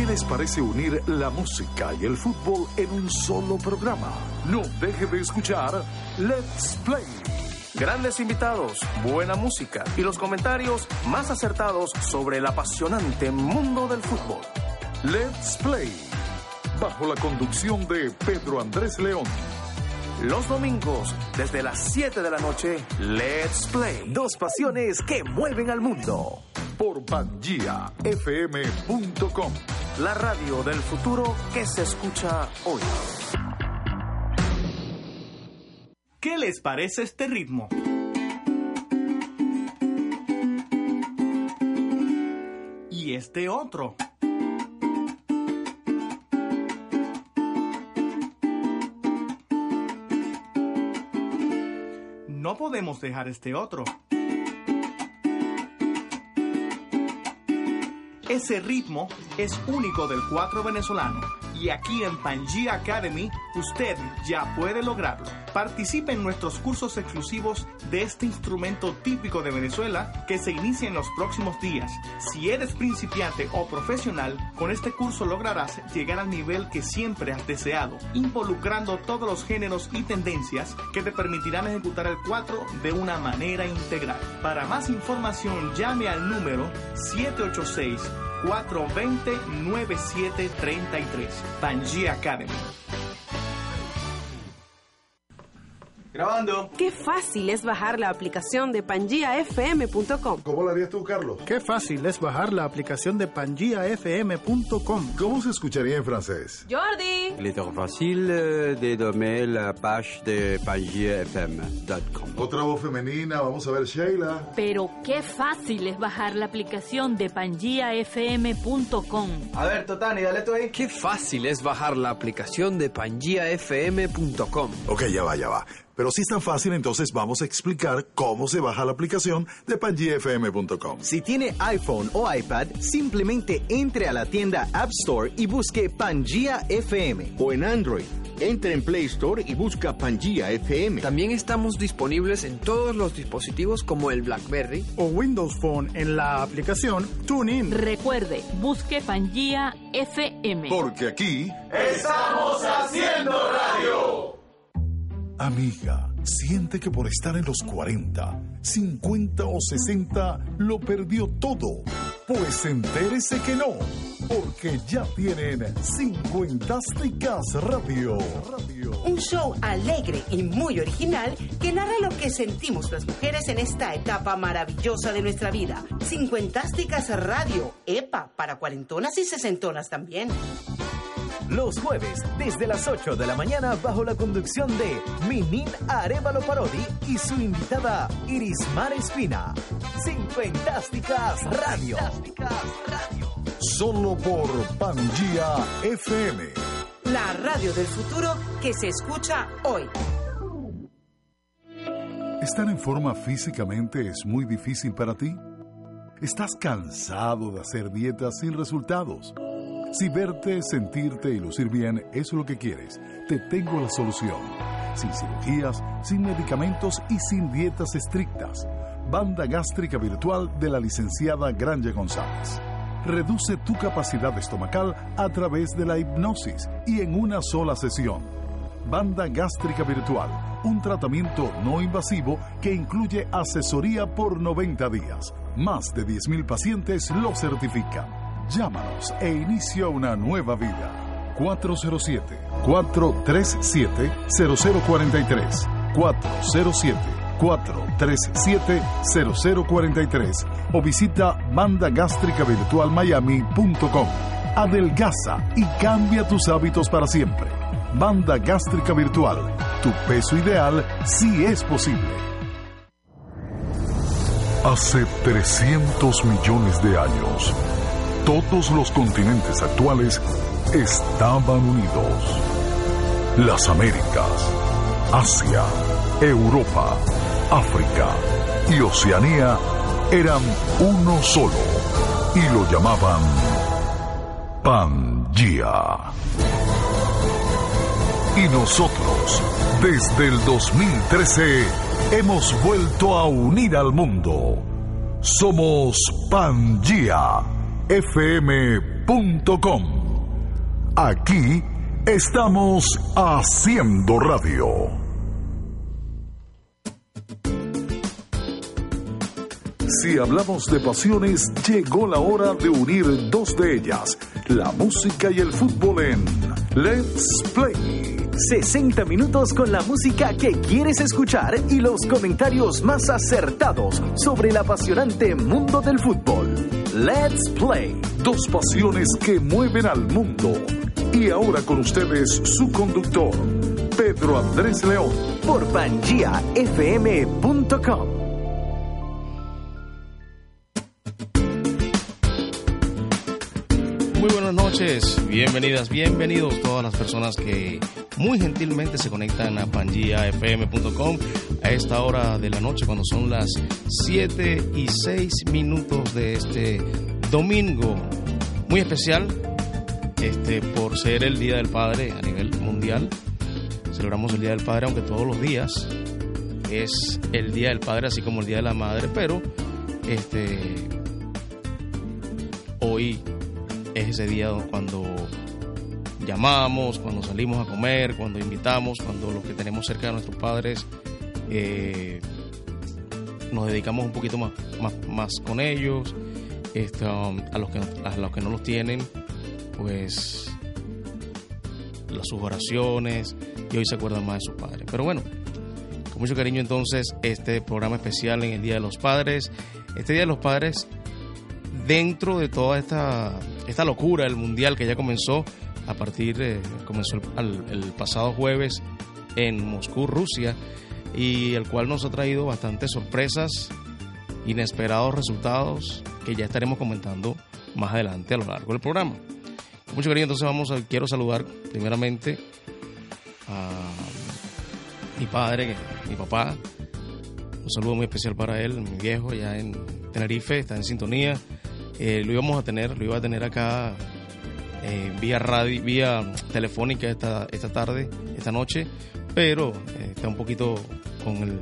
¿Qué les parece unir la música y el fútbol en un solo programa? No deje de escuchar Let's Play. Grandes invitados, buena música y los comentarios más acertados sobre el apasionante mundo del fútbol. Let's Play. Bajo la conducción de Pedro Andrés León. Los domingos, desde las 7 de la noche, Let's Play. Dos pasiones que mueven al mundo. Por PangiaFM.com. La radio del futuro que se escucha hoy. ¿Qué les parece este ritmo? Y este otro. No podemos dejar este otro. Ese ritmo es único del cuatro venezolano y aquí en Pangea Academy usted ya puede lograrlo. Participe en nuestros cursos exclusivos de este instrumento típico de Venezuela que se inicia en los próximos días. Si eres principiante o profesional, con este curso lograrás llegar al nivel que siempre has deseado, involucrando todos los géneros y tendencias que te permitirán ejecutar el 4 de una manera integral. Para más información llame al número 786 420-9733. Pangea Academy. Grabando. Qué fácil es bajar la aplicación de pangiafm.com. ¿Cómo lo harías tú, Carlos? Qué fácil es bajar la aplicación de pangiafm.com. ¿Cómo se escucharía en francés? Jordi. Il est facile de nommer la page de pangiafm.com. Otra voz femenina, vamos a ver Sheila. Pero qué fácil es bajar la aplicación de pangiafm.com. A ver, Totani, dale tú ahí. Qué fácil es bajar la aplicación de pangiafm.com. Ok, ya va, ya va. Pero si es tan fácil, entonces vamos a explicar cómo se baja la aplicación de PangiaFM.com. Si tiene iPhone o iPad, simplemente entre a la tienda App Store y busque Pangia FM. O en Android, entre en Play Store y busca Pangia FM. También estamos disponibles en todos los dispositivos como el BlackBerry o Windows Phone en la aplicación TuneIn. Recuerde, busque Pangia FM. Porque aquí estamos haciendo radio. Amiga, siente que por estar en los 40, 50 o 60 lo perdió todo. Pues entérese que no, porque ya tienen 50 Radio. Un show alegre y muy original que narra lo que sentimos las mujeres en esta etapa maravillosa de nuestra vida. 50 Radio, EPA, para cuarentonas y sesentonas también los jueves desde las 8 de la mañana bajo la conducción de Minin Arevalo Parodi y su invitada Irismar Espina. Sin Fantásticas Radio. Radio. Solo por Pangía FM. La radio del futuro que se escucha hoy. ¿Estar en forma físicamente es muy difícil para ti? ¿Estás cansado de hacer dietas sin resultados? Si verte, sentirte y lucir bien es lo que quieres, te tengo la solución. Sin cirugías, sin medicamentos y sin dietas estrictas. Banda gástrica virtual de la licenciada Granja González. Reduce tu capacidad estomacal a través de la hipnosis y en una sola sesión. Banda gástrica virtual, un tratamiento no invasivo que incluye asesoría por 90 días. Más de 10.000 pacientes lo certifican. Llámanos e inicia una nueva vida. 407-437-0043. 407-437-0043. O visita bandagástricavirtualmiami.com. Adelgaza y cambia tus hábitos para siempre. Banda Gástrica Virtual. Tu peso ideal sí es posible. Hace 300 millones de años todos los continentes actuales estaban unidos. Las Américas, Asia, Europa, África y Oceanía eran uno solo y lo llamaban Pangea. Y nosotros, desde el 2013, hemos vuelto a unir al mundo. Somos Pangea fm.com. Aquí estamos haciendo radio. Si hablamos de pasiones, llegó la hora de unir dos de ellas, la música y el fútbol en Let's Play. 60 minutos con la música que quieres escuchar y los comentarios más acertados sobre el apasionante mundo del fútbol. Let's Play. Dos pasiones que mueven al mundo. Y ahora con ustedes su conductor, Pedro Andrés León. Por pangiafm.com. noches, bienvenidas, bienvenidos todas las personas que muy gentilmente se conectan a pangiafm.com a esta hora de la noche cuando son las 7 y 6 minutos de este domingo muy especial este por ser el Día del Padre a nivel mundial. Celebramos el Día del Padre aunque todos los días es el Día del Padre así como el Día de la Madre, pero este hoy es ese día cuando llamamos, cuando salimos a comer, cuando invitamos, cuando los que tenemos cerca de nuestros padres eh, nos dedicamos un poquito más, más, con ellos, este, um, a, los que, a los que no los tienen, pues las, sus oraciones y hoy se acuerdan más de sus padres. Pero bueno, con mucho cariño entonces este programa especial en el Día de los Padres. Este Día de los Padres, dentro de toda esta, esta locura del mundial que ya comenzó, a partir de, comenzó el, pasado jueves en Moscú, Rusia, y el cual nos ha traído bastantes sorpresas, inesperados resultados que ya estaremos comentando más adelante a lo largo del programa. Con mucho cariño, entonces vamos a, quiero saludar primeramente a mi padre, mi papá, un saludo muy especial para él, mi viejo, ya en Tenerife, está en sintonía. Eh, lo íbamos a tener, lo iba a tener acá eh, vía radio, vía telefónica esta, esta tarde, esta noche, pero eh, está un poquito con el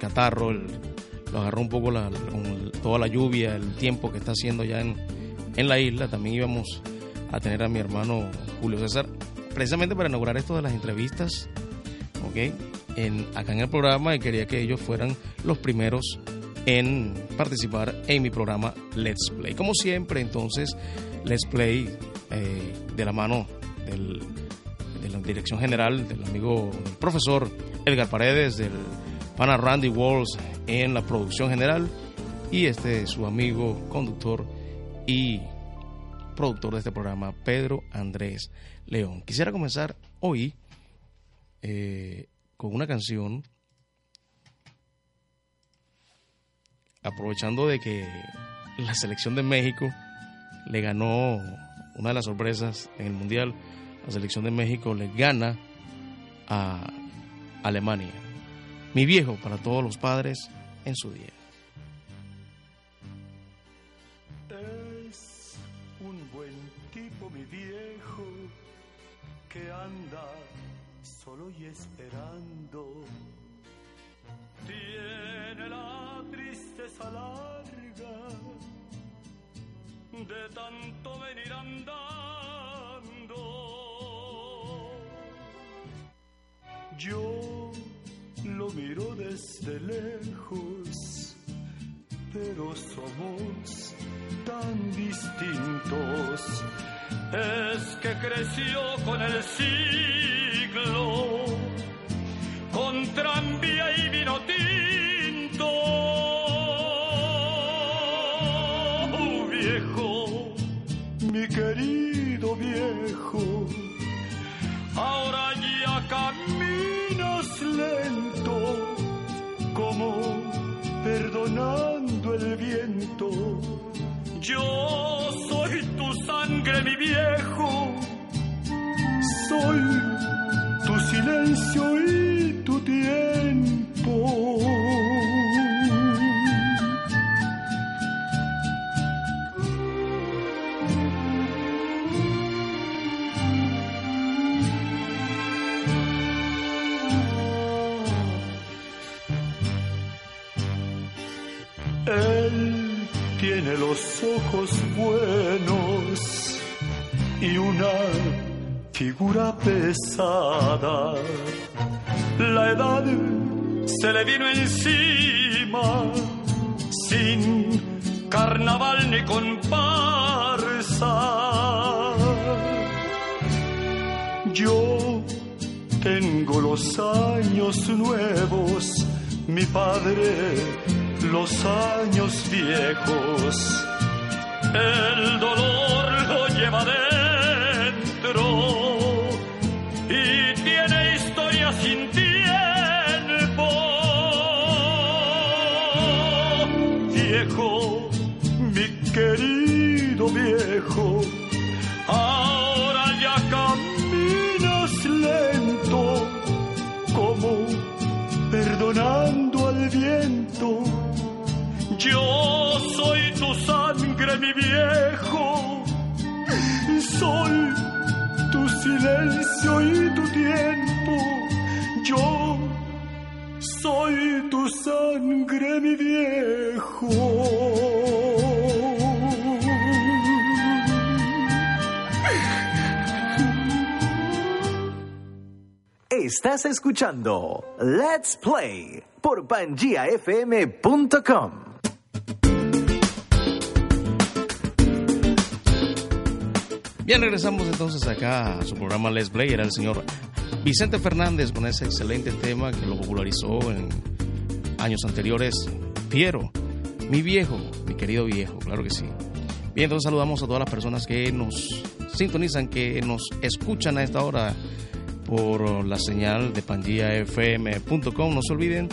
catarro, lo agarró un poco la, con toda la lluvia, el tiempo que está haciendo ya en, en la isla. También íbamos a tener a mi hermano Julio César, precisamente para inaugurar esto de las entrevistas, ¿ok? En, acá en el programa y quería que ellos fueran los primeros en participar en mi programa Let's Play. Como siempre, entonces, Let's Play eh, de la mano del, de la dirección general del amigo del profesor Edgar Paredes, del pana Randy Walls en la producción general y este su amigo conductor y productor de este programa, Pedro Andrés León. Quisiera comenzar hoy eh, con una canción, aprovechando de que la selección de México le ganó una de las sorpresas en el Mundial, la selección de México le gana a Alemania. Mi viejo para todos los padres en su día. Pero somos tan distintos. Es que creció con el siglo, con Yo soy tu sangre, mi viejo, soy tu silencio los buenos y una figura pesada. La edad se le vino encima sin carnaval ni comparsa. Yo tengo los años nuevos, mi padre los años viejos. El dolor lo lleva y soy tu silencio y tu tiempo. Yo soy tu sangre, mi viejo. Estás escuchando Let's Play por PangiaFM.com. Bien, regresamos entonces acá a su programa Let's Play. Era el señor Vicente Fernández con ese excelente tema que lo popularizó en años anteriores. Fiero, mi viejo, mi querido viejo, claro que sí. Bien, entonces saludamos a todas las personas que nos sintonizan, que nos escuchan a esta hora por la señal de pangiafm.com. No se olviden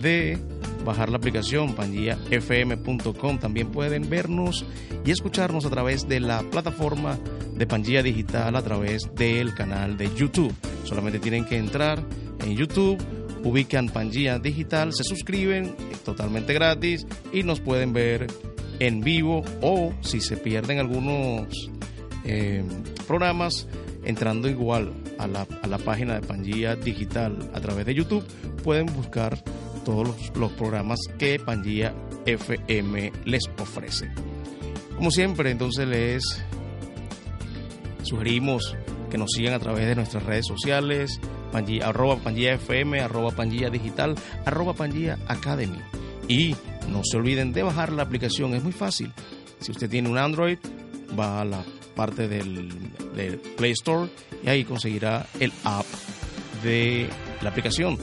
de bajar la aplicación pangiafm.com. También pueden vernos y escucharnos a través de la plataforma de Pangía Digital a través del canal de YouTube. Solamente tienen que entrar en YouTube, ubican Pangía Digital, se suscriben, es totalmente gratis y nos pueden ver en vivo o si se pierden algunos eh, programas entrando igual a la, a la, página de Pangía Digital a través de YouTube, pueden buscar todos los, programas que Pangía FM les ofrece. Como siempre, entonces les sugerimos que nos sigan a través de nuestras redes sociales, Pangía, arroba FM, arroba Pangía Digital, arroba Pangía Academy. Y no se olviden de bajar la aplicación, es muy fácil. Si usted tiene un Android, va a la parte del, Play Store y ahí conseguirá el app de la aplicación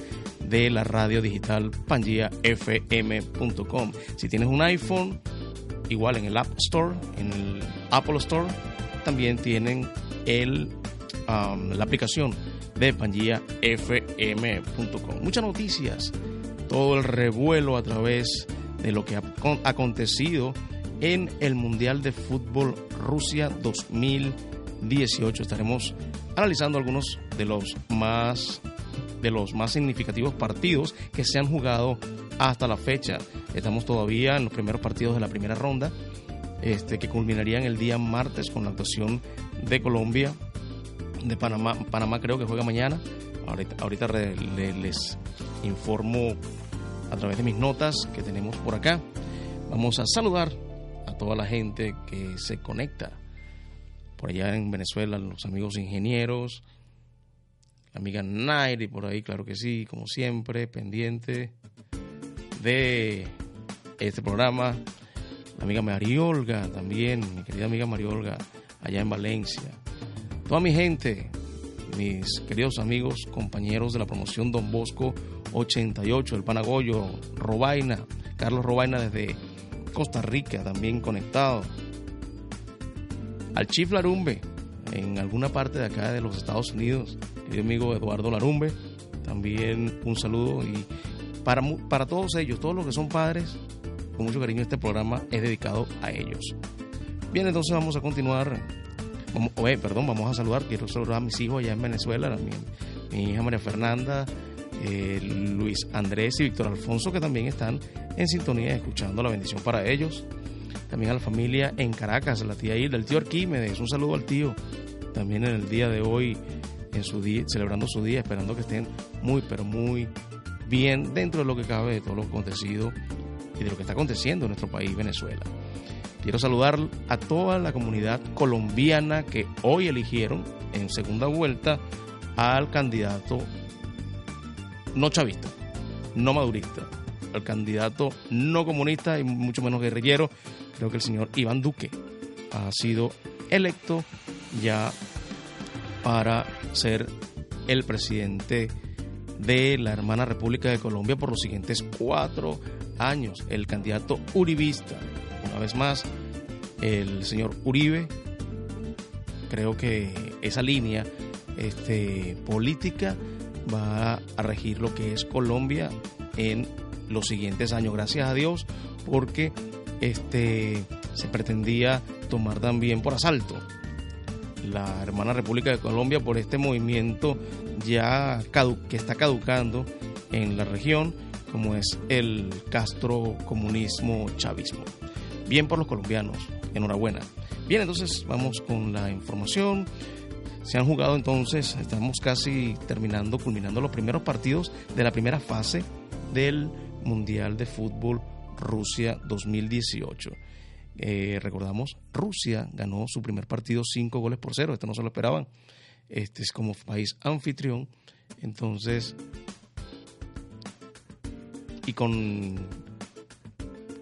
de la radio digital pangiafm.com. Si tienes un iPhone, igual en el App Store, en el Apple Store, también tienen el, um, la aplicación de pangiafm.com. Muchas noticias, todo el revuelo a través de lo que ha acontecido en el Mundial de Fútbol Rusia 2018. Estaremos analizando algunos de los más de los más significativos partidos que se han jugado hasta la fecha. Estamos todavía en los primeros partidos de la primera ronda, este, que culminarían el día martes con la actuación de Colombia, de Panamá. Panamá creo que juega mañana. Ahorita, ahorita les informo a través de mis notas que tenemos por acá. Vamos a saludar a toda la gente que se conecta por allá en Venezuela, los amigos ingenieros, amiga Nairi por ahí, claro que sí, como siempre, pendiente de este programa. La amiga Mariolga también, mi querida amiga Mariolga, allá en Valencia. Toda mi gente, mis queridos amigos, compañeros de la promoción Don Bosco 88, el Panagoyo, Robaina, Carlos Robaina desde Costa Rica, también conectado. Al Chief Larumbe, en alguna parte de acá de los Estados Unidos, querido amigo Eduardo Larumbe, también un saludo y para, para todos ellos, todos los que son padres, con mucho cariño este programa es dedicado a ellos. Bien, entonces vamos a continuar. Vamos, oye, perdón, vamos a saludar. Quiero saludar a mis hijos allá en Venezuela, mi, mi hija María Fernanda, eh, Luis Andrés y Víctor Alfonso, que también están en sintonía escuchando la bendición para ellos. También a la familia en Caracas, la tía Hilda, el tío Arquímedes, un saludo al tío. También en el día de hoy, en su día, celebrando su día, esperando que estén muy, pero muy bien dentro de lo que cabe de todo lo acontecido y de lo que está aconteciendo en nuestro país, Venezuela. Quiero saludar a toda la comunidad colombiana que hoy eligieron en segunda vuelta al candidato no chavista, no madurista, al candidato no comunista y mucho menos guerrillero. Creo que el señor Iván Duque ha sido electo ya para ser el presidente de la hermana República de Colombia por los siguientes cuatro años. El candidato uribista, una vez más, el señor Uribe, creo que esa línea este, política va a regir lo que es Colombia en los siguientes años. Gracias a Dios, porque este, se pretendía tomar también por asalto la hermana República de Colombia por este movimiento ya que está caducando en la región, como es el Castro comunismo chavismo. Bien por los colombianos, enhorabuena. Bien, entonces vamos con la información. Se han jugado entonces, estamos casi terminando, culminando los primeros partidos de la primera fase del Mundial de Fútbol Rusia 2018. Eh, recordamos, Rusia ganó su primer partido cinco goles por cero. Esto no se lo esperaban. Este es como país anfitrión. Entonces, y con.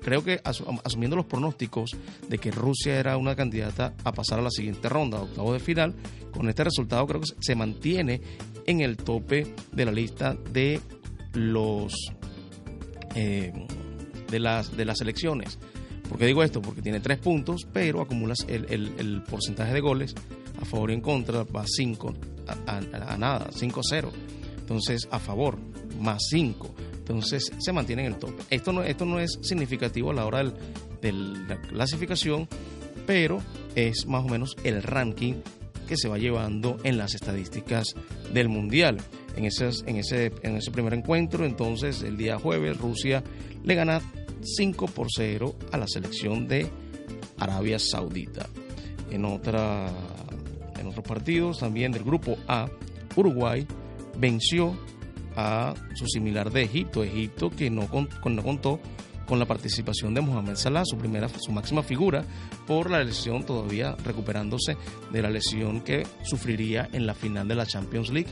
Creo que asumiendo los pronósticos de que Rusia era una candidata a pasar a la siguiente ronda, octavo de final, con este resultado creo que se mantiene en el tope de la lista de los eh, de las de las elecciones ¿Por qué digo esto? Porque tiene tres puntos, pero acumulas el, porcentaje de goles a favor y en contra, va 5 a, nada, 5-0. Entonces, a favor, más 5. Entonces, se mantiene en el top. Esto no, esto no es significativo a la hora de la clasificación, pero es más o menos el ranking que se va llevando en las estadísticas del Mundial. En, esas, en, ese, en ese primer encuentro, entonces, el día jueves, Rusia le gana 5 por 0 a la selección de Arabia Saudita. En, otra, en otros partidos también del grupo A, Uruguay venció a su similar de Egipto, Egipto que no, no contó con la participación de Mohamed Salah, su primera, su máxima figura, por la lesión todavía recuperándose de la lesión que sufriría en la final de la Champions League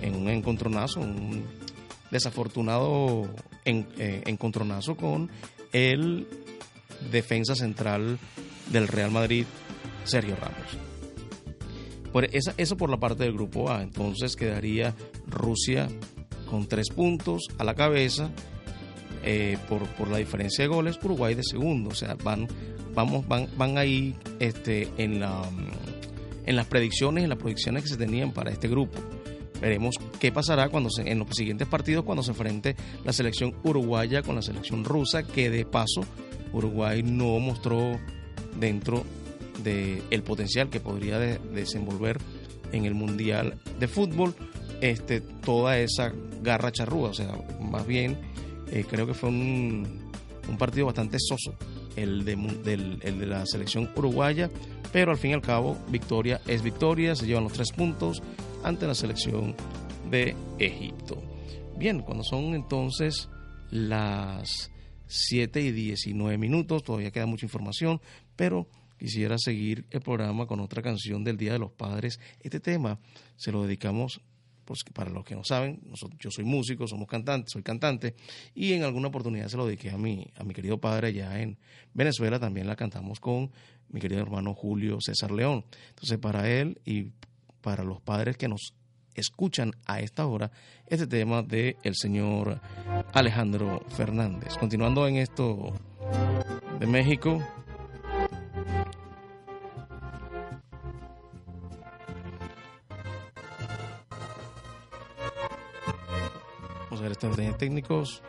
en un encontronazo, un desafortunado eh, encontronazo con el defensa central del Real Madrid, Sergio Ramos. Eso por la parte del grupo A. Entonces quedaría Rusia con tres puntos a la cabeza eh, por, por, la diferencia de goles, Uruguay de segundo. O sea, van, vamos, van, van ahí este, en, la, en las predicciones, en las proyecciones que se tenían para este grupo. Veremos qué pasará cuando en los siguientes partidos cuando se enfrente la selección uruguaya con la selección rusa, que de paso Uruguay no mostró dentro del el potencial que podría desenvolver en el Mundial de Fútbol este, toda esa garra charrúa. O sea, más bien eh, creo que fue un, un, partido bastante soso el de, el de la selección uruguaya, pero al fin y al cabo victoria es victoria, se llevan los tres puntos ante la selección de Egipto. Bien, cuando son entonces las 7 y 19 minutos, todavía queda mucha información, pero quisiera seguir el programa con otra canción del Día de los Padres. Este tema se lo dedicamos, pues, para los que no saben, yo soy músico, somos cantantes, soy cantante, y en alguna oportunidad se lo dediqué a mi, a mi querido padre allá en Venezuela, también la cantamos con mi querido hermano Julio César León. Entonces, para él y para los padres que nos escuchan a esta hora este tema de señor Alejandro Fernández. Continuando en esto de México. Vamos a ver estos técnicos.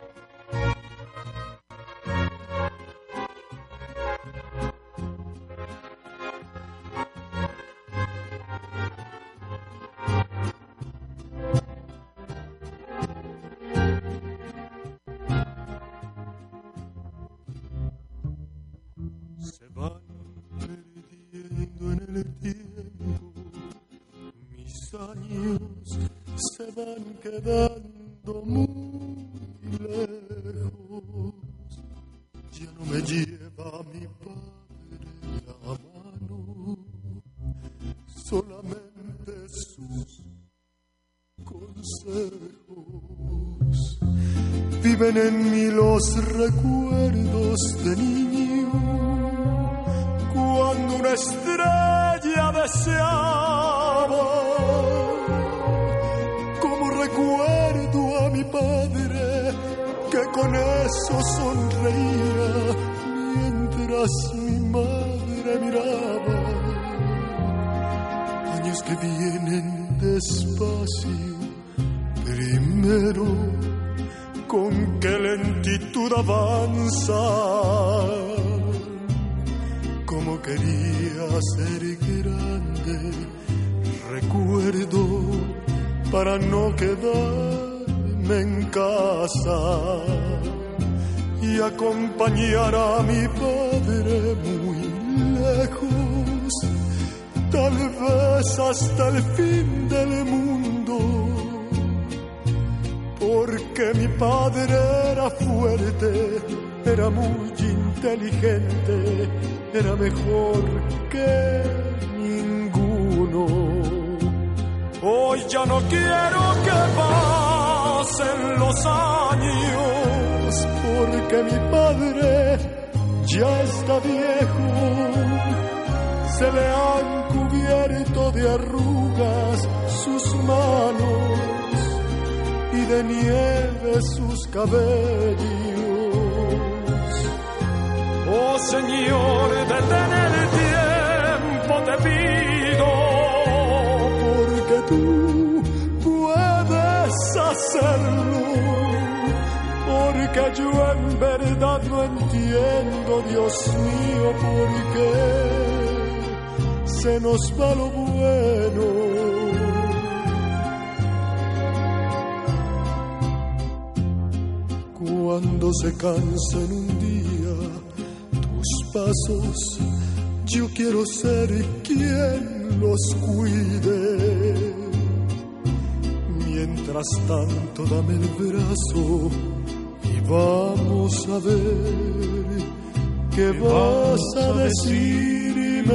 Ser grande, recuerdo para no quedarme en casa y acompañar a mi padre muy lejos, tal vez hasta el fin del mundo porque mi padre era fuerte, era muy inteligente, era mejor que ninguno. Hoy ya no quiero que pasen los años, porque mi padre ya está viejo, se le han cubierto de arrugas sus manos y de nieve sus cabellos. Oh Señor, detén el tiempo, te pido, porque tú puedes hacerlo. Porque yo en verdad no entiendo, Dios mío, por qué se nos va lo bueno. cuando se cansen un pasos, yo quiero ser quien los cuide. Mientras tanto, dame el brazo y vamos a ver qué vas a decirme.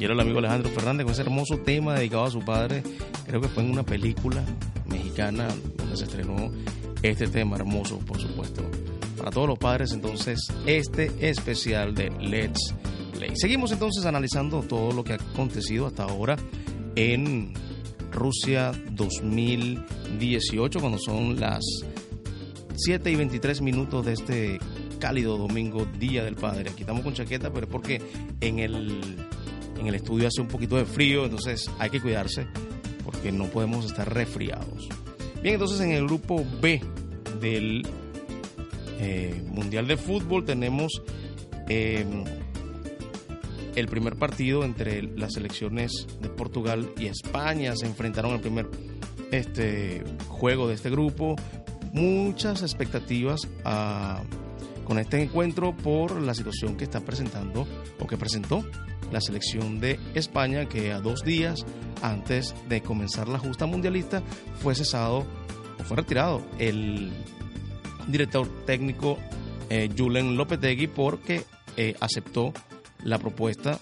Y era el amigo Alejandro Fernández con ese hermoso tema dedicado a su padre. Creo que fue en una película mexicana donde se estrenó este tema hermoso, por supuesto. Para todos los padres, entonces, este especial de Let's Play. Seguimos entonces analizando todo lo que ha acontecido hasta ahora en Rusia 2018, cuando son las 7 y 23 minutos de este cálido domingo, Día del Padre. Aquí estamos con chaqueta, pero es porque en el en el estudio hace un poquito de frío, entonces hay que cuidarse porque no podemos estar resfriados. Bien, entonces en el grupo B del eh, Mundial de Fútbol tenemos eh, el primer partido entre las selecciones de Portugal y España. Se enfrentaron al primer este, juego de este grupo. Muchas expectativas a, con este encuentro por la situación que está presentando o que presentó la selección de España que a dos días antes de comenzar la justa mundialista fue cesado o fue retirado el director técnico eh, Julen Lopetegui porque eh, aceptó la propuesta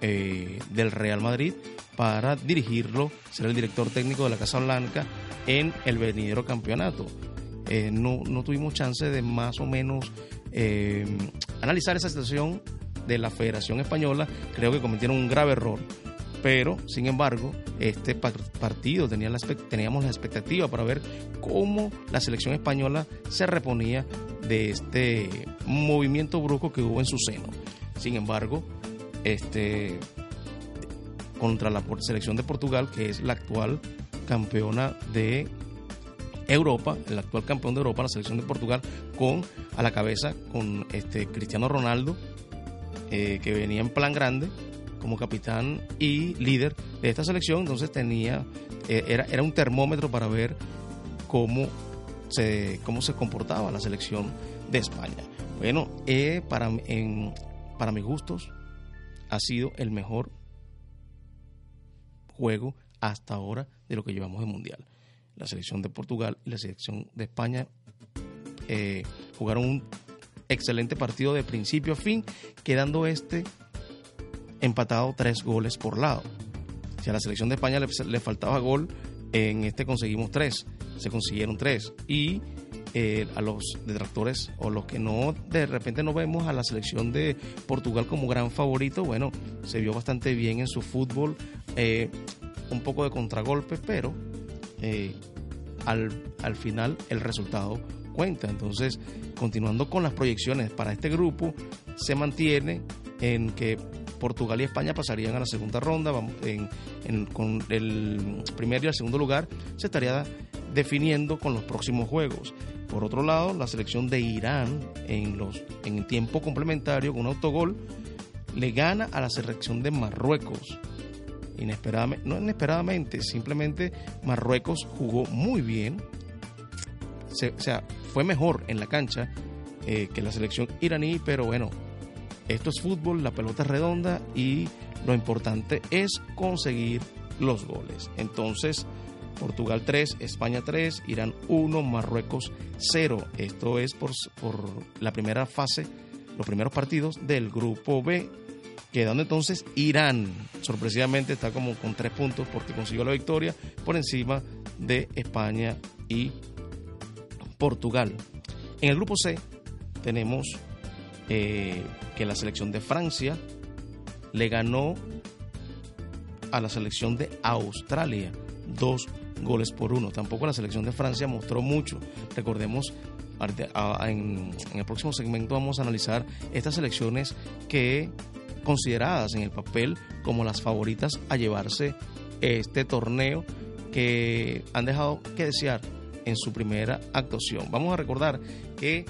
eh, del Real Madrid para dirigirlo, ser el director técnico de la Casa Blanca en el venidero campeonato. Eh, no, no, tuvimos chance de más o menos analizar esa situación de la Federación Española, creo que cometieron un grave error. Pero, sin embargo, este partido teníamos la expectativa para ver cómo la selección española se reponía de este movimiento brusco que hubo en su seno. Sin embargo, este contra la selección de Portugal, que es la actual campeona de Europa, el actual campeón de Europa, la selección de Portugal, con a la cabeza con este Cristiano Ronaldo, eh, que venía en plan grande como capitán y líder de esta selección, entonces tenía, eh, era, era un termómetro para ver cómo se, cómo se comportaba la selección de España. Bueno, eh, para, en, para mis gustos, ha sido el mejor juego hasta ahora de lo que llevamos de mundial. La selección de Portugal y la selección de España jugaron un excelente partido de principio a fin, quedando este empatado tres goles por lado. Si a la selección de España le, faltaba gol, en este conseguimos tres, se consiguieron tres. Y eh, a los detractores o los que no de repente no vemos a la selección de Portugal como gran favorito, bueno, se vio bastante bien en su fútbol, eh, un poco de contragolpe, pero eh, al, al final el resultado cuenta. Entonces, continuando con las proyecciones para este grupo, se mantiene en que Portugal y España pasarían a la segunda ronda. con el primero y el segundo lugar se estaría definiendo con los próximos juegos. Por otro lado, la selección de Irán en, los, en tiempo complementario con un autogol le gana a la selección de Marruecos. Inesperadamente, no inesperadamente, simplemente Marruecos jugó muy bien. O sea, fue mejor en la cancha eh, que la selección iraní, pero bueno, esto es fútbol, la pelota es redonda y lo importante es conseguir los goles. Entonces, Portugal 3, España 3, Irán 1, Marruecos 0. Esto es por, por la primera fase, los primeros partidos del grupo B. Quedando entonces Irán, sorpresivamente está como con tres puntos porque consiguió la victoria por encima de España y Portugal. En el grupo C tenemos eh, que la selección de Francia le ganó a la selección de Australia dos goles por uno. Tampoco la selección de Francia mostró mucho. Recordemos, en, el próximo segmento vamos a analizar estas selecciones que consideradas en el papel como las favoritas a llevarse este torneo que han dejado que desear en su primera actuación. Vamos a recordar que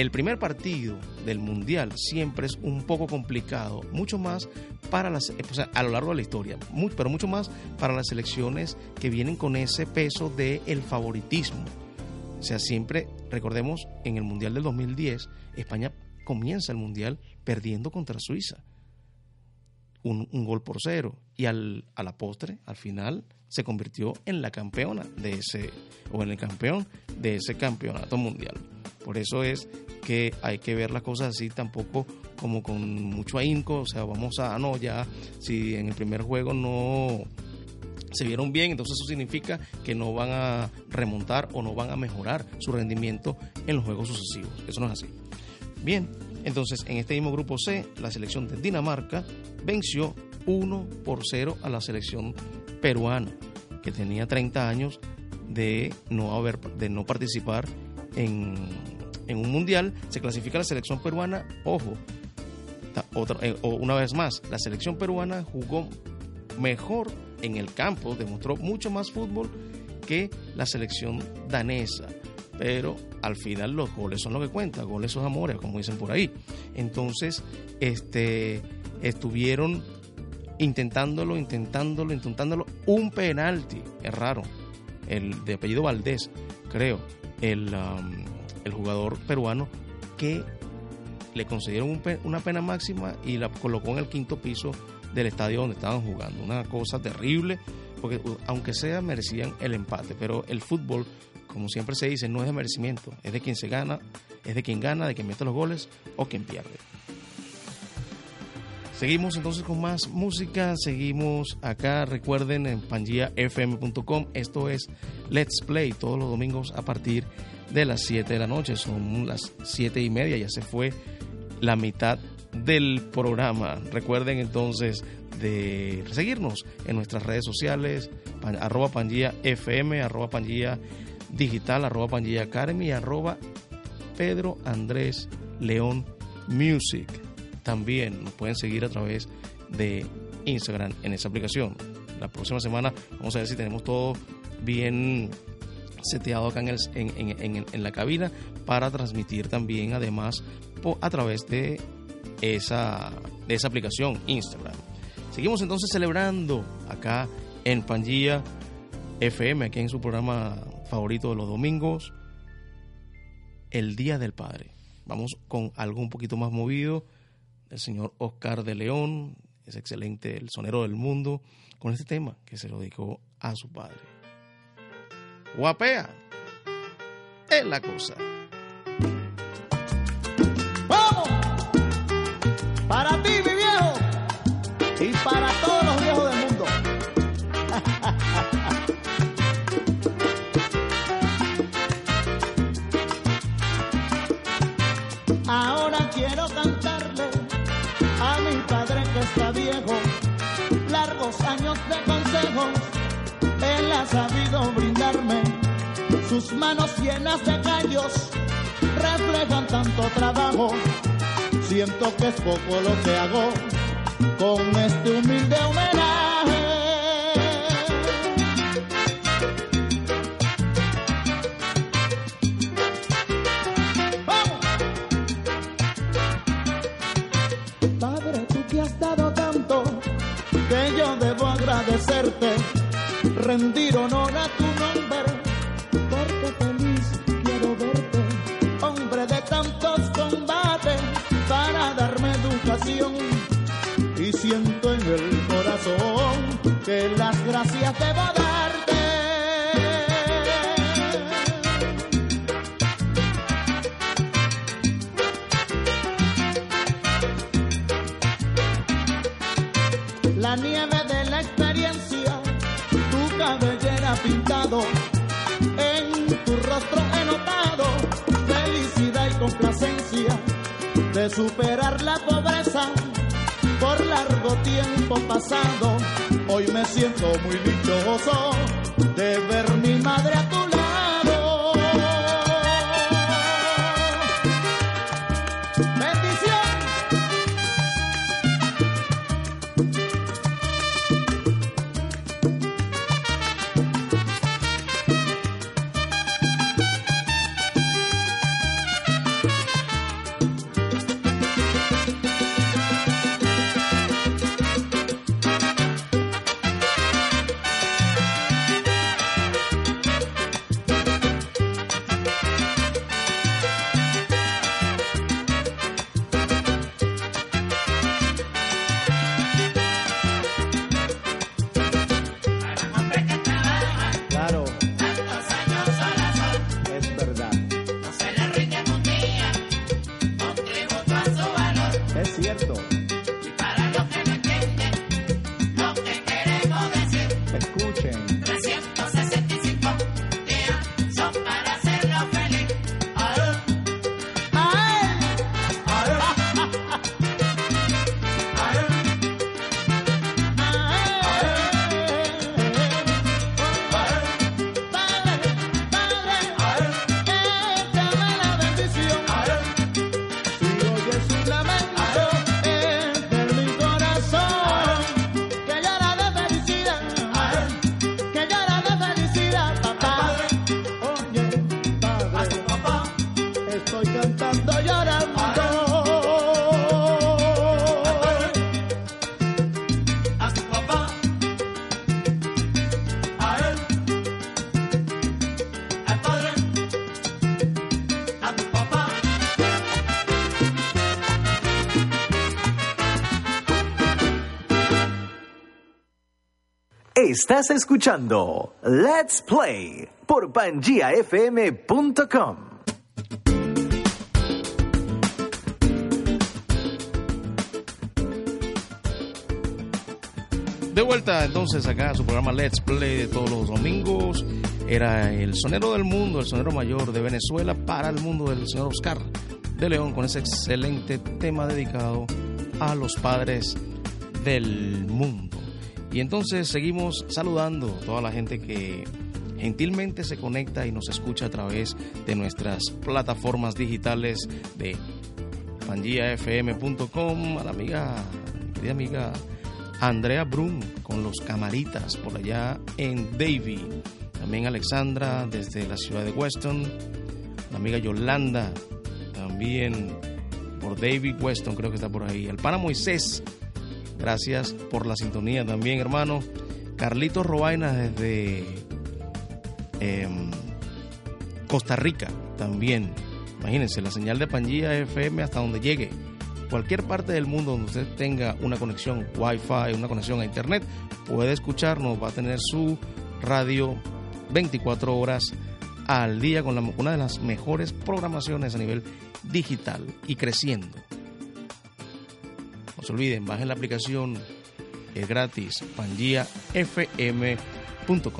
el primer partido del Mundial siempre es un poco complicado, mucho más para las, a lo largo de la historia, pero mucho más para las selecciones que vienen con ese peso del el favoritismo. O sea, siempre, recordemos, en el Mundial del 2010, España comienza el Mundial perdiendo contra Suiza. Un, gol por cero. Y al, a la postre, al final, se convirtió en la campeona de ese, o en el campeón de ese campeonato mundial. Por eso es que hay que ver las cosas así tampoco como con mucho ahínco, o sea, vamos a, no, ya, si en el primer juego no se vieron bien, entonces eso significa que no van a remontar o no van a mejorar su rendimiento en los juegos sucesivos. Eso no es así. Bien, entonces en este mismo grupo C, la selección de Dinamarca venció 1 por 0 a la selección peruana, que tenía 30 años de no, haber, de no participar en, un mundial, se clasifica la selección peruana, ojo, otra, eh, una vez más, la selección peruana jugó mejor en el campo, demostró mucho más fútbol que la selección danesa. Pero al final los goles son lo que cuenta, goles son amores, como dicen por ahí. Entonces, este, estuvieron intentándolo, intentándolo, intentándolo. Un penalti, es raro, el de apellido Valdés, creo el, el jugador peruano que le concedieron una pena máxima y la colocó en el quinto piso del estadio donde estaban jugando. Una cosa terrible, porque aunque sea merecían el empate, pero el fútbol, como siempre se dice, no es de merecimiento, es de quien se gana, es de quien gana, de quien mete los goles o quien pierde. Seguimos entonces con más música, seguimos acá, recuerden en pangiafm.com, esto es Let's Play todos los domingos a partir de las 7 de la noche, son las 7 y media, ya se fue la mitad del programa. Recuerden entonces de seguirnos en nuestras redes sociales, arroba Pangía FM, arroba Digital, arroba Pangía Academy, arroba Pedro Andrés León Music también nos pueden seguir a través de Instagram en esa aplicación. La próxima semana vamos a ver si tenemos todo bien seteado acá en, el, en, en, la cabina para transmitir también además a través de esa, de esa aplicación Instagram. Seguimos entonces celebrando acá en Pangía FM, aquí en su programa favorito de los domingos, el Día del Padre. Vamos con algo un poquito más movido el señor Oscar de León, es excelente, el sonero del mundo, con este tema que se lo dedicó a su padre. Guapea es la cosa. ¡Vamos! Para años de consejos, él ha sabido brindarme, sus manos llenas de callos reflejan tanto trabajo, siento que es poco lo que hago con este humilde homenaje. Debo agradecerte, rendir honor a tu nombre, porque feliz quiero verte, hombre de tantos combates, para darme educación. Y siento en el corazón que las gracias debo darte. En tu rostro he notado felicidad y complacencia de superar la pobreza por largo tiempo pasado. Hoy me siento muy dichoso Estás escuchando Let's Play por PangiaFM.com. De vuelta entonces acá a su programa Let's Play de todos los domingos. Era el sonero del mundo, el sonero mayor de Venezuela para el mundo del señor Oscar de León con ese excelente tema dedicado a los padres del mundo. Y entonces seguimos saludando a toda la gente que gentilmente se conecta y nos escucha a través de nuestras plataformas digitales de pangiafm.com, a la amiga, mi querida amiga Andrea Brum con los camaritas por allá en Davie. También Alexandra desde la ciudad de Weston. La amiga Yolanda también por David Weston, creo que está por ahí. El pana Moisés, gracias por la sintonía también, hermano. Carlitos Robaina desde em, Costa Rica también. Imagínense, la señal de Pangía FM hasta donde llegue. cualquier parte del mundo donde usted tenga una conexión Wi-Fi, una conexión a Internet, puede escucharnos, va a tener su radio 24 horas al día con una de las mejores programaciones a nivel digital y creciendo. Olviden, bajen la aplicación, es gratis, pangiafm.com.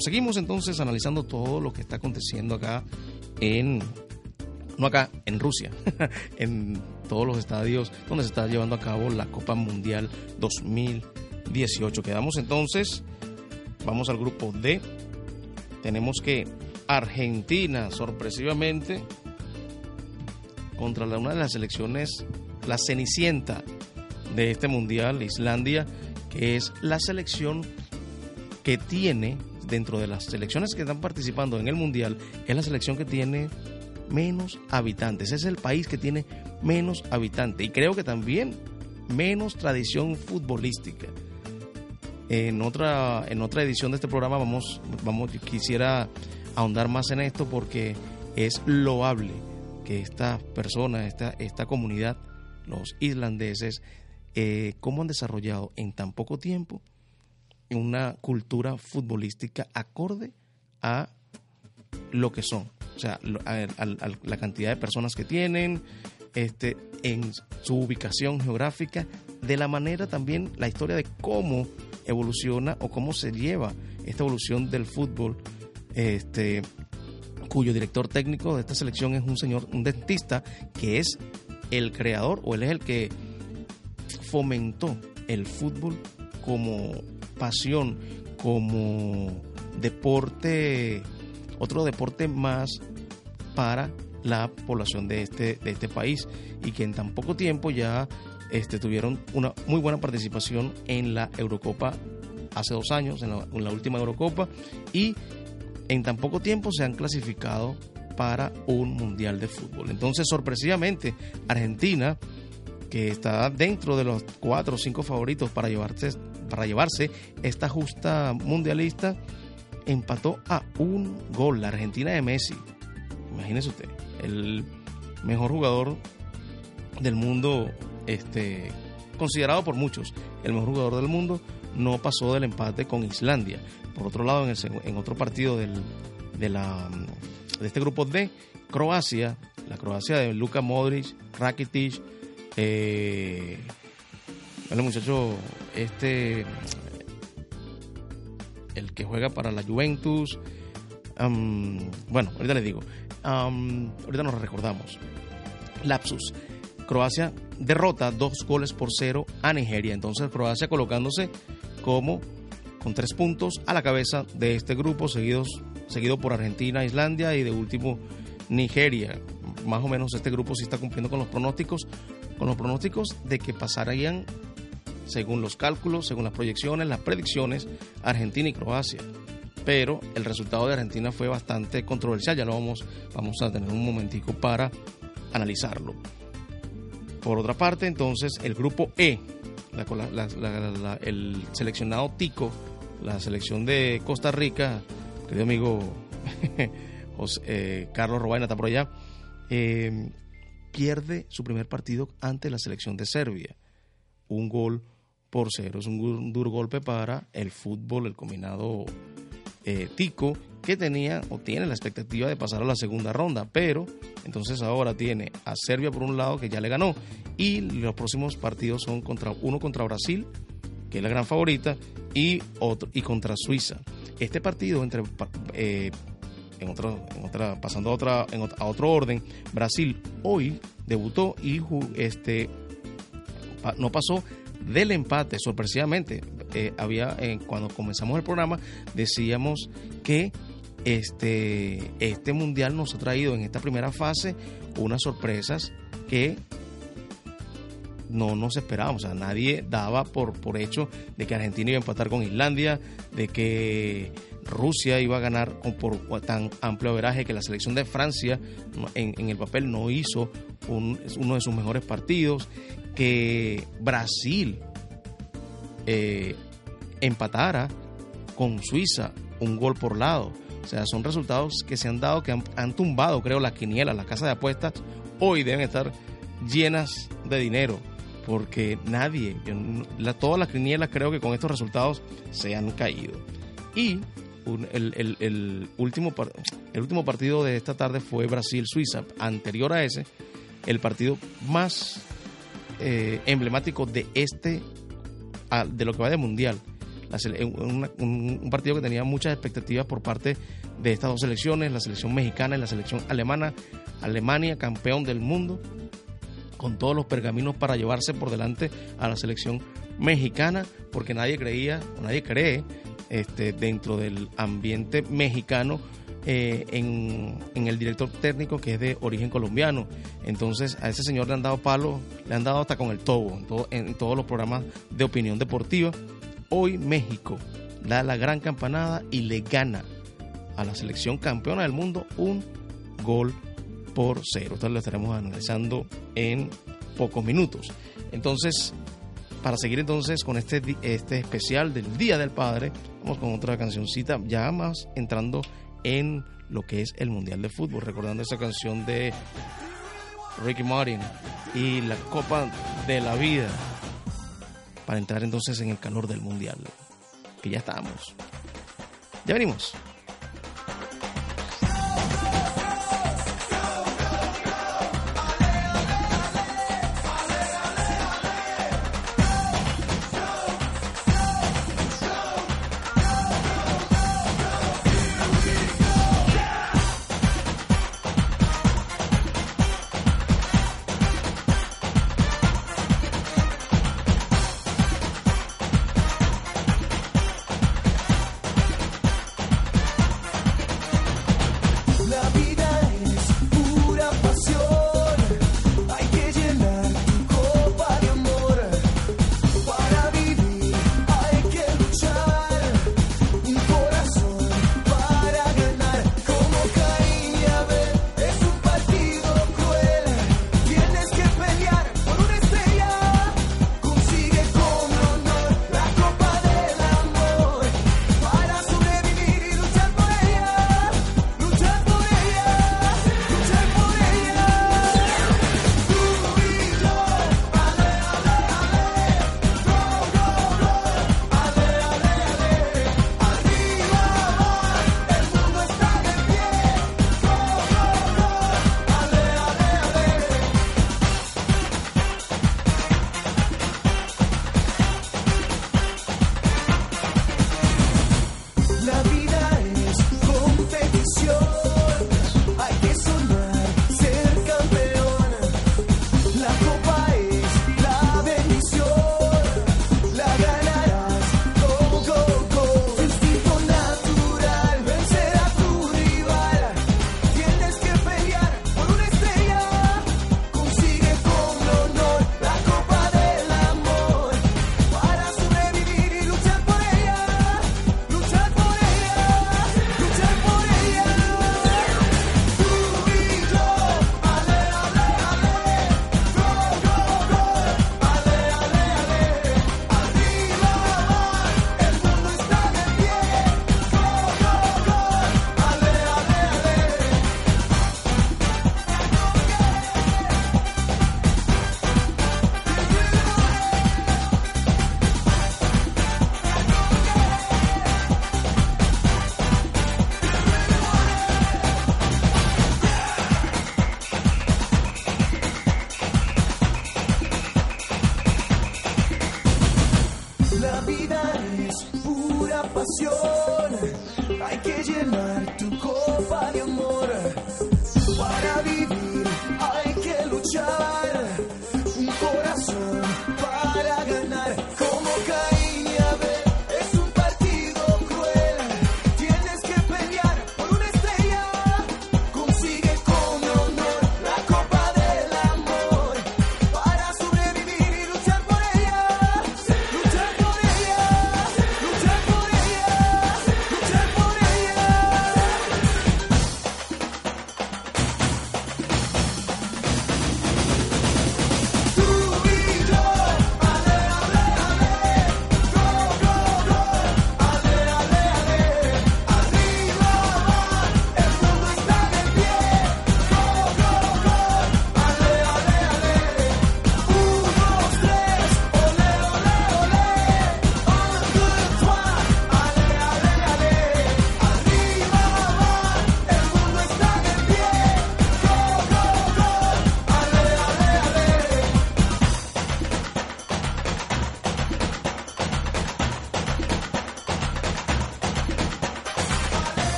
Seguimos entonces analizando todo lo que está aconteciendo acá en, no acá, en Rusia, en todos los estadios donde se está llevando a cabo la Copa Mundial 2018. Quedamos entonces, vamos al grupo D. Tenemos que Argentina, sorpresivamente, contra una de las selecciones, la cenicienta de este mundial, Islandia, que es la selección que tiene, dentro de las selecciones que están participando en el mundial, es la selección que tiene menos habitantes. Es el país que tiene menos habitantes y creo que también menos tradición futbolística. En otra, en otra edición de este programa vamos, vamos, quisiera ahondar más en esto porque es loable que esta persona, esta, esta comunidad, los islandeses, eh, cómo han desarrollado en tan poco tiempo una cultura futbolística acorde a lo que son, o sea, a, la cantidad de personas que tienen, este, en su ubicación geográfica, de la manera también la historia de cómo evoluciona o cómo se lleva esta evolución del fútbol, este, cuyo director técnico de esta selección es un señor, un dentista, que es el creador o él es el que fomentó el fútbol como pasión, como deporte, otro deporte más para la población de este, de este país y que en tan poco tiempo ya este, tuvieron una muy buena participación en la Eurocopa hace dos años, en la, en la última Eurocopa, y en tan poco tiempo se han clasificado para un mundial de fútbol. Entonces, sorpresivamente, Argentina, que está dentro de los cuatro o cinco favoritos para llevarse, para llevarse esta justa mundialista, empató a un gol la Argentina de Messi. Imagínese usted, el mejor jugador del mundo, este, considerado por muchos el mejor jugador del mundo, no pasó del empate con Islandia. Por otro lado, en, en otro partido del, de, la, de este grupo D, Croacia, la Croacia de Luka Modric, Rakitic, eh, el muchacho, este, el que juega para la Juventus, bueno, ahorita les digo, ahorita nos recordamos. Lapsus. Croacia derrota dos goles por cero a Nigeria. Entonces Croacia colocándose como con tres puntos a la cabeza de este grupo, seguidos, seguido por Argentina, Islandia y de último Nigeria. Más o menos este grupo sí está cumpliendo con los pronósticos, con los pronósticos de que pasarían, según los cálculos, según las proyecciones, las predicciones, Argentina y Croacia. Pero el resultado de Argentina fue bastante controversial, ya lo vamos, vamos a tener un momentico para analizarlo. Por otra parte, entonces, el grupo E, el seleccionado Tico, la selección de Costa Rica, querido amigo eh, Carlos Robaina está por allá, eh, pierde su primer partido ante la selección de Serbia. Un gol por cero. Es un duro golpe para el fútbol, el combinado eh, Tico, que tenía o tiene la expectativa de pasar a la segunda ronda, pero entonces ahora tiene a Serbia por un lado que ya le ganó y los próximos partidos son contra uno contra Brasil, que es la gran favorita, y otro y contra Suiza. Este partido entre eh, en otro, en otra, pasando a otra, a otro orden, Brasil hoy debutó y este no pasó del empate, sorpresivamente. Eh, había, eh, cuando comenzamos el programa, decíamos que este, este mundial nos ha traído en esta primera fase unas sorpresas que no nos esperábamos. O sea, nadie daba por, por hecho de que Argentina iba a empatar con Islandia, de que Rusia iba a ganar por tan amplio averaje que la selección de Francia en, el papel no hizo un, uno de sus mejores partidos, que Brasil eh, empatara con Suiza un gol por lado. O sea, son resultados que se han dado, que han, tumbado, creo, las quinielas, las casas de apuestas, hoy deben estar llenas de dinero. porque nadie, todas las quinielas creo que con estos resultados se han caído. Y el, último, el último partido de esta tarde fue Brasil-Suiza. Anterior a ese, el partido más eh, emblemático de este, de lo que va de Mundial. Una- un, un partido que tenía muchas expectativas por parte de estas dos selecciones, la selección mexicana y la selección alemana. Alemania, campeón del mundo, con todos los pergaminos para llevarse por delante a la selección mexicana, porque nadie creía, o nadie cree, este, dentro del ambiente mexicano, eh, en, el director técnico que es de origen colombiano. Entonces a ese señor le han dado palo, le han dado hasta con el tobo en, todo- en todos los programas de opinión deportiva. Hoy México da la gran campanada y le gana a la selección campeona del mundo un gol por cero. Esto lo estaremos analizando en pocos minutos. Entonces, para seguir entonces con este, este especial del Día del Padre, vamos con otra cancioncita, ya más entrando en lo que es el Mundial de Fútbol, recordando esa canción de Ricky Martin y la Copa de la Vida, para entrar entonces en el calor del Mundial, que ya estamos. Ya venimos.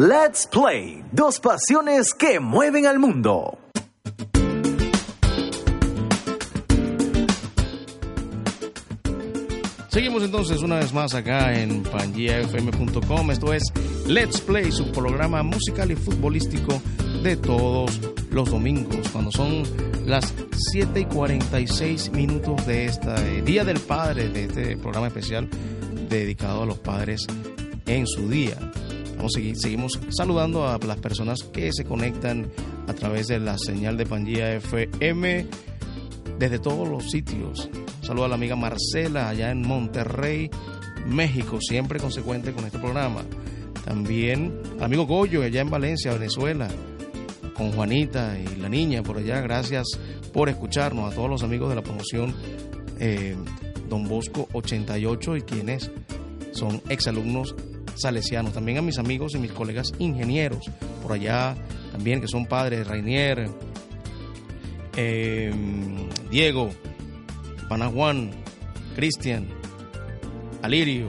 Let's Play, dos pasiones que mueven al mundo. Seguimos entonces una vez más acá en pangiafm.com. Esto es Let's Play, su programa musical y futbolístico de todos los domingos, cuando son las 7 y 46 minutos de este Día del Padre, de este programa especial dedicado a los padres en su día. Vamos a seguir, seguimos saludando a las personas que se conectan a través de la señal de Pangía FM desde todos los sitios. Saludo a la amiga Marcela allá en Monterrey, México, siempre consecuente con este programa. También al amigo Goyo allá en Valencia, Venezuela, con Juanita y la niña por allá. Gracias por escucharnos a todos los amigos de la promoción eh, Don Bosco 88 y quienes son exalumnos salesianos. También a mis amigos y mis colegas ingenieros por allá también que son padres, Rainier, eh, Diego, Panajuan, Cristian, Alirio.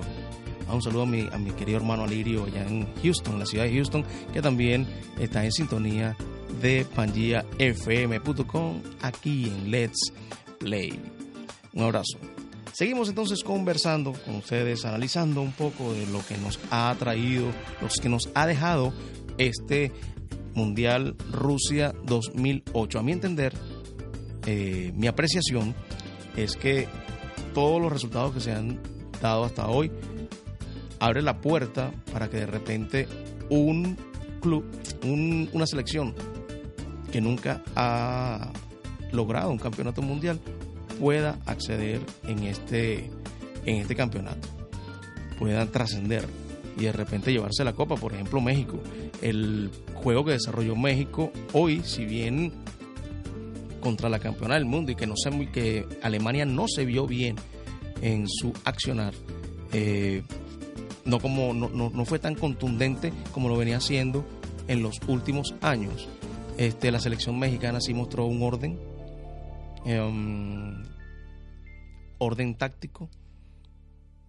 Un saludo a mi, querido hermano Alirio allá en Houston, la ciudad de Houston, que también está en sintonía de pangiafm.com aquí en Let's Play. Un abrazo. Seguimos entonces conversando con ustedes, analizando un poco de lo que nos ha traído, lo que nos ha dejado este Mundial Rusia 2008. A mi entender, eh, mi apreciación es que todos los resultados que se han dado hasta hoy abre la puerta para que de repente un club, un, una selección que nunca ha logrado un campeonato mundial pueda acceder en este, en este campeonato, puedan trascender y de repente llevarse la copa, por ejemplo México. El juego que desarrolló México hoy, si bien contra la campeona del mundo y que no sé muy que Alemania no se vio bien en su accionar, eh, no, como, no, no, no, fue tan contundente como lo venía haciendo en los últimos años. Este, la selección mexicana sí mostró un orden, um, orden táctico,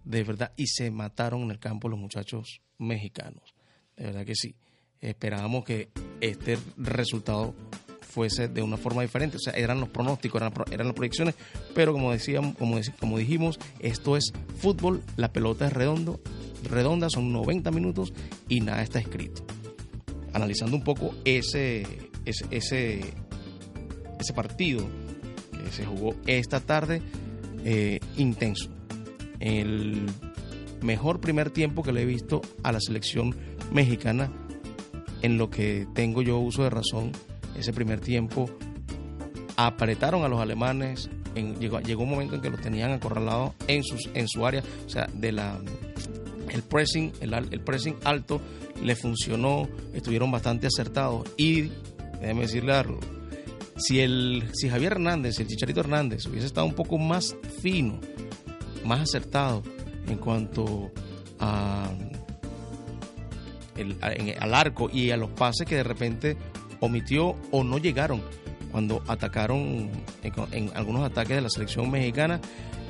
de verdad, y se mataron en el campo los muchachos mexicanos. De verdad que sí. Esperábamos que este resultado fuese de una forma diferente. O sea, eran los pronósticos, eran, eran las proyecciones, pero como decíamos, como, como dijimos, esto es fútbol, la pelota es redondo, redonda, son 90 minutos y nada está escrito. Analizando un poco ese, ese, ese, ese partido que se jugó esta tarde, eh, intenso. El mejor primer tiempo que le he visto a la selección mexicana en lo que tengo yo uso de razón ese primer tiempo apretaron a los alemanes llegó, llegó un momento en que los tenían acorralados en sus en su área o sea de la el pressing el, el pressing alto le funcionó estuvieron bastante acertados y déjeme decirle algo si el si Javier Hernández el Chicharito Hernández hubiese estado un poco más fino más acertado en cuanto a el, al arco y a los pases que de repente omitió o no llegaron cuando atacaron en, algunos ataques de la selección mexicana.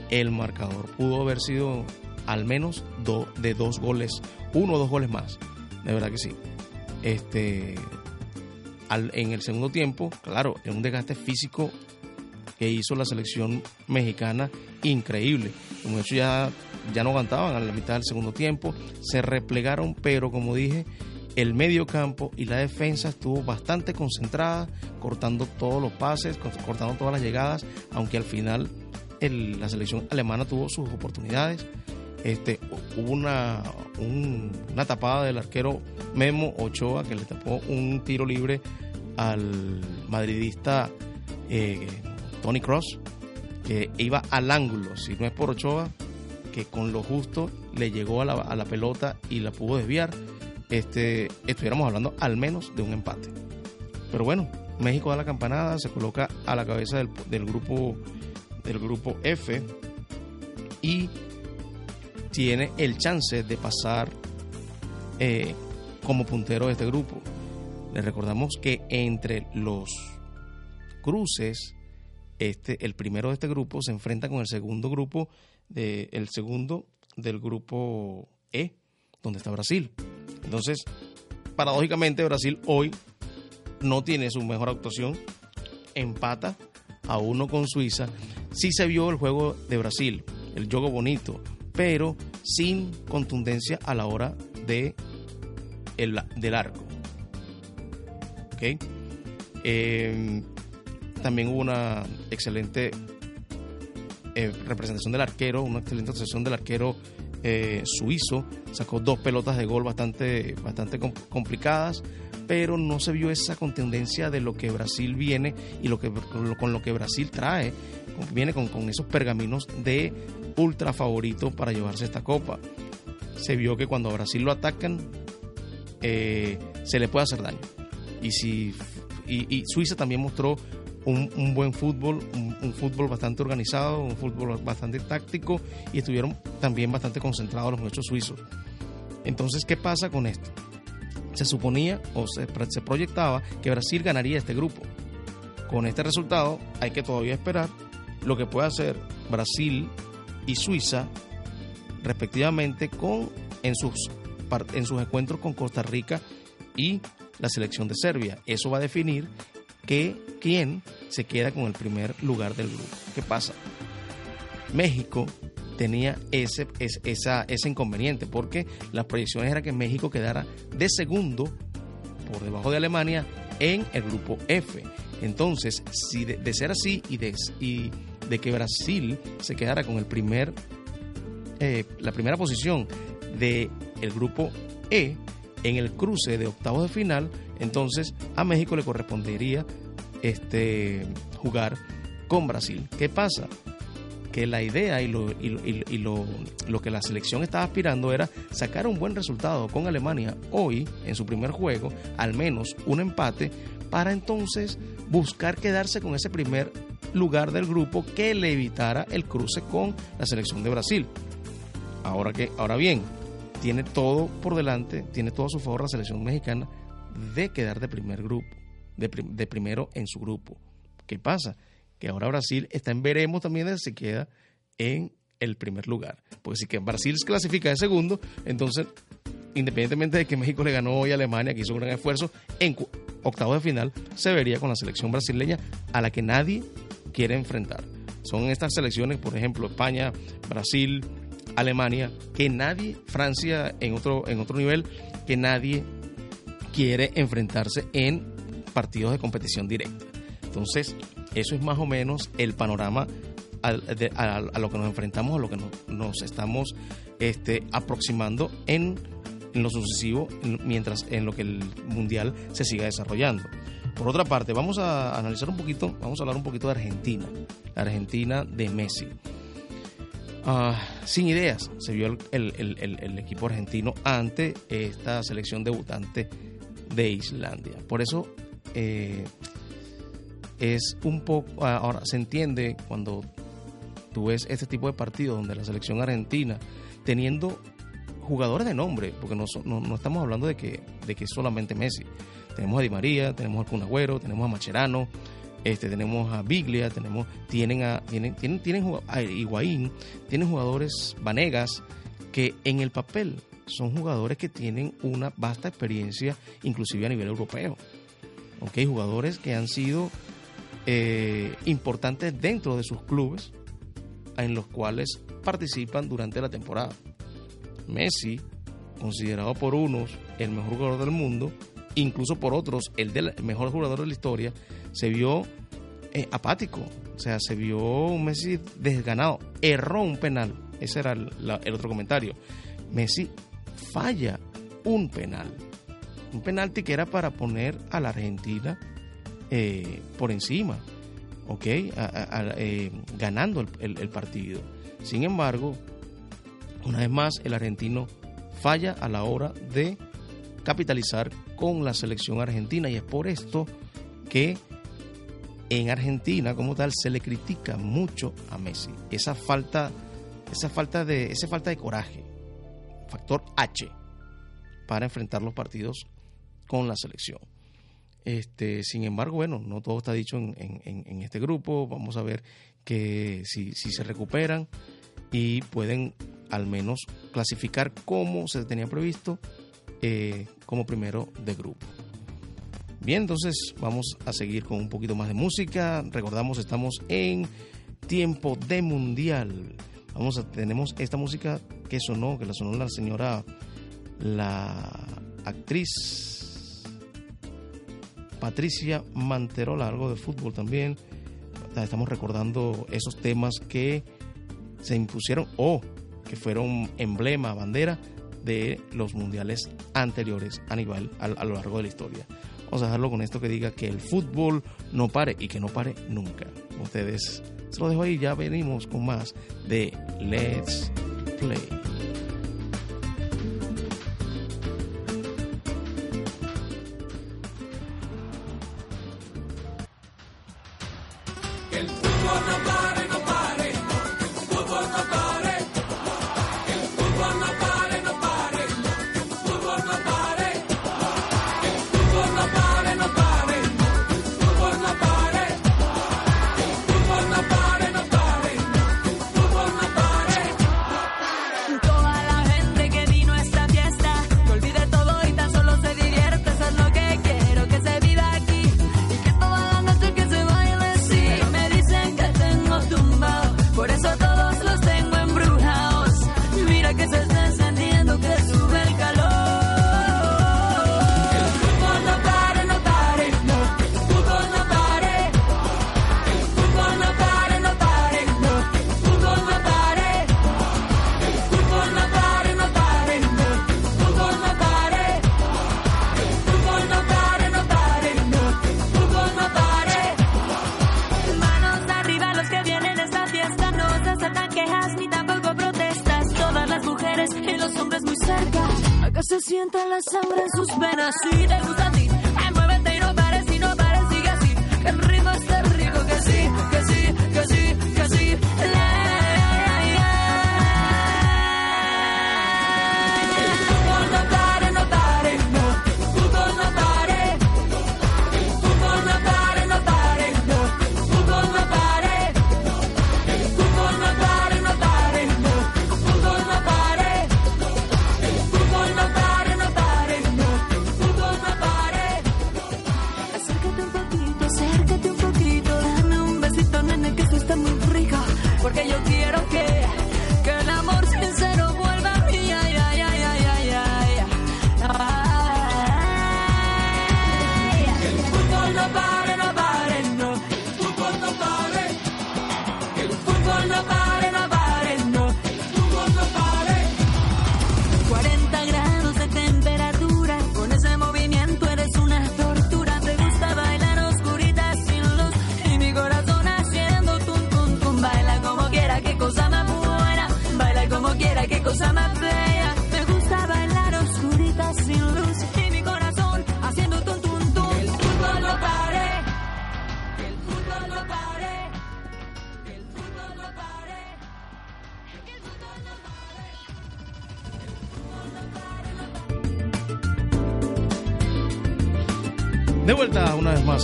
El marcador pudo haber sido al menos de dos goles, uno o dos goles más. De verdad que sí. Este, en el segundo tiempo, claro, en un desgaste físico que hizo la selección mexicana increíble. Como hecho ya, ya no aguantaban a la mitad del segundo tiempo, se replegaron, pero como dije, el medio campo y la defensa estuvo bastante concentrada, cortando todos los pases, cortando todas las llegadas, aunque al final la selección alemana tuvo sus oportunidades. Este, hubo una, una tapada del arquero Memo Ochoa que le tapó un tiro libre al madridista eh, Tony Cross, que iba al ángulo, si no es por Ochoa, que con lo justo le llegó a la, a la pelota y la pudo desviar este, estuviéramos hablando al menos de un empate. Pero bueno, México da la campanada, se coloca a la cabeza del, grupo del grupo F y tiene el chance de pasar eh, como puntero de este grupo. Les recordamos que entre los cruces, este, el primero de este grupo se enfrenta con el segundo grupo, de, el segundo del grupo E, donde está Brasil. Entonces, paradójicamente Brasil hoy no tiene su mejor actuación, empata a uno con Suiza. Sí se vio el juego de Brasil, el juego bonito, pero sin contundencia a la hora de el, del arco. ¿Ok? Eh, también hubo una excelente eh, representación del arquero, una excelente actuación del arquero eh, suizo. Sacó dos pelotas de gol bastante, bastante complicadas, pero no se vio esa contendencia de lo que Brasil viene y lo que, con lo que Brasil trae. Viene con esos pergaminos de ultra favorito para llevarse esta copa. Se vio que cuando a Brasil lo atacan, eh, se le puede hacer daño. Y, si, y, Suiza también mostró un, buen fútbol, un, fútbol bastante organizado, un fútbol bastante táctico y estuvieron también bastante concentrados los muchachos suizos. Entonces, ¿qué pasa con esto? Se suponía o se, se proyectaba que Brasil ganaría este grupo. Con este resultado hay que todavía esperar lo que pueda hacer Brasil y Suiza respectivamente con en sus en sus encuentros con Costa Rica y la selección de Serbia. Eso va a definir que quién se queda con el primer lugar del grupo. ¿Qué pasa? México tenía ese, esa, ese inconveniente porque las proyecciones eran que México quedara de segundo por debajo de Alemania en el grupo F. Entonces, si de, de ser así y de, y de, que Brasil se quedara con el primer, eh, la primera posición del el grupo E en el cruce de octavos de final, entonces a México le correspondería este, jugar con Brasil. ¿Qué pasa? Que la idea y, lo, y, lo, lo, que la selección estaba aspirando era sacar un buen resultado con Alemania hoy en su primer juego, al menos un empate, para entonces buscar quedarse con ese primer lugar del grupo que le evitara el cruce con la selección de Brasil. Ahora que, ahora bien, tiene todo por delante, tiene todo a su favor la selección mexicana de quedar de primer grupo, de, prim de primero en su grupo. ¿Qué pasa? Que ahora Brasil está en veremos también de si queda en el primer lugar. Porque si que Brasil se clasifica de segundo, entonces, independientemente de que México le ganó hoy a Alemania, que hizo un gran esfuerzo, en octavos de final se vería con la selección brasileña a la que nadie quiere enfrentar. Son estas selecciones, por ejemplo, España, Brasil, Alemania, que nadie, Francia en otro, en otro nivel, que nadie quiere enfrentarse en partidos de competición directa. Entonces, eso es más o menos el panorama a, lo que nos enfrentamos, a lo que nos estamos este, aproximando en, en, lo sucesivo, en, mientras en lo que el mundial se siga desarrollando. Por otra parte, vamos a analizar un poquito, vamos a hablar un poquito de Argentina, la Argentina de Messi. Uh, sin ideas se vio el, el, el, equipo argentino ante esta selección debutante de Islandia. Por eso eh, es un poco, ahora se entiende cuando tú ves este tipo de partidos donde la selección argentina, teniendo jugadores de nombre, porque no, no, no estamos hablando de que, de que solamente Messi, tenemos a Di María, tenemos a Kun Agüero, tenemos a Macherano, este, tenemos a Biglia, tenemos, tienen a, tienen, tienen, tienen a Higuaín, tienen jugadores Vanegas, que en el papel son jugadores que tienen una vasta experiencia, inclusive a nivel europeo. ¿Okay? Jugadores que han sido eh, importantes dentro de sus clubes, en los cuales participan durante la temporada. Messi, considerado por unos el mejor jugador del mundo, incluso por otros el, mejor jugador de la historia, se vio eh, apático, o sea, se vio un Messi desganado, erró un penal, ese era el, otro comentario. Messi falla un penal, un penalti que era para poner a la Argentina eh, por encima, ¿ok? Eh, ganando el partido. Sin embargo, una vez más, el argentino falla a la hora de capitalizar con la selección argentina y es por esto que en Argentina como tal se le critica mucho a Messi. Esa falta, esa falta de, esa falta de coraje, factor H, para enfrentar los partidos con la selección. Este, sin embargo, bueno, no todo está dicho en, en, este grupo. Vamos a ver que si, si, se recuperan y pueden al menos clasificar como se tenía previsto eh, como primero de grupo. Bien, entonces vamos a seguir con un poquito más de música. Recordamos, estamos en tiempo de mundial. Vamos a, tenemos esta música que sonó, que la sonó la señora, la actriz Patricia Manterola, algo de fútbol también. Estamos recordando esos temas que se impusieron o que fueron emblema, bandera de los mundiales anteriores a nivel a, a lo largo de la historia. Vamos a dejarlo con esto que diga que el fútbol no pare y que no pare nunca. Ustedes se lo dejo ahí, ya venimos con más de Let's Play.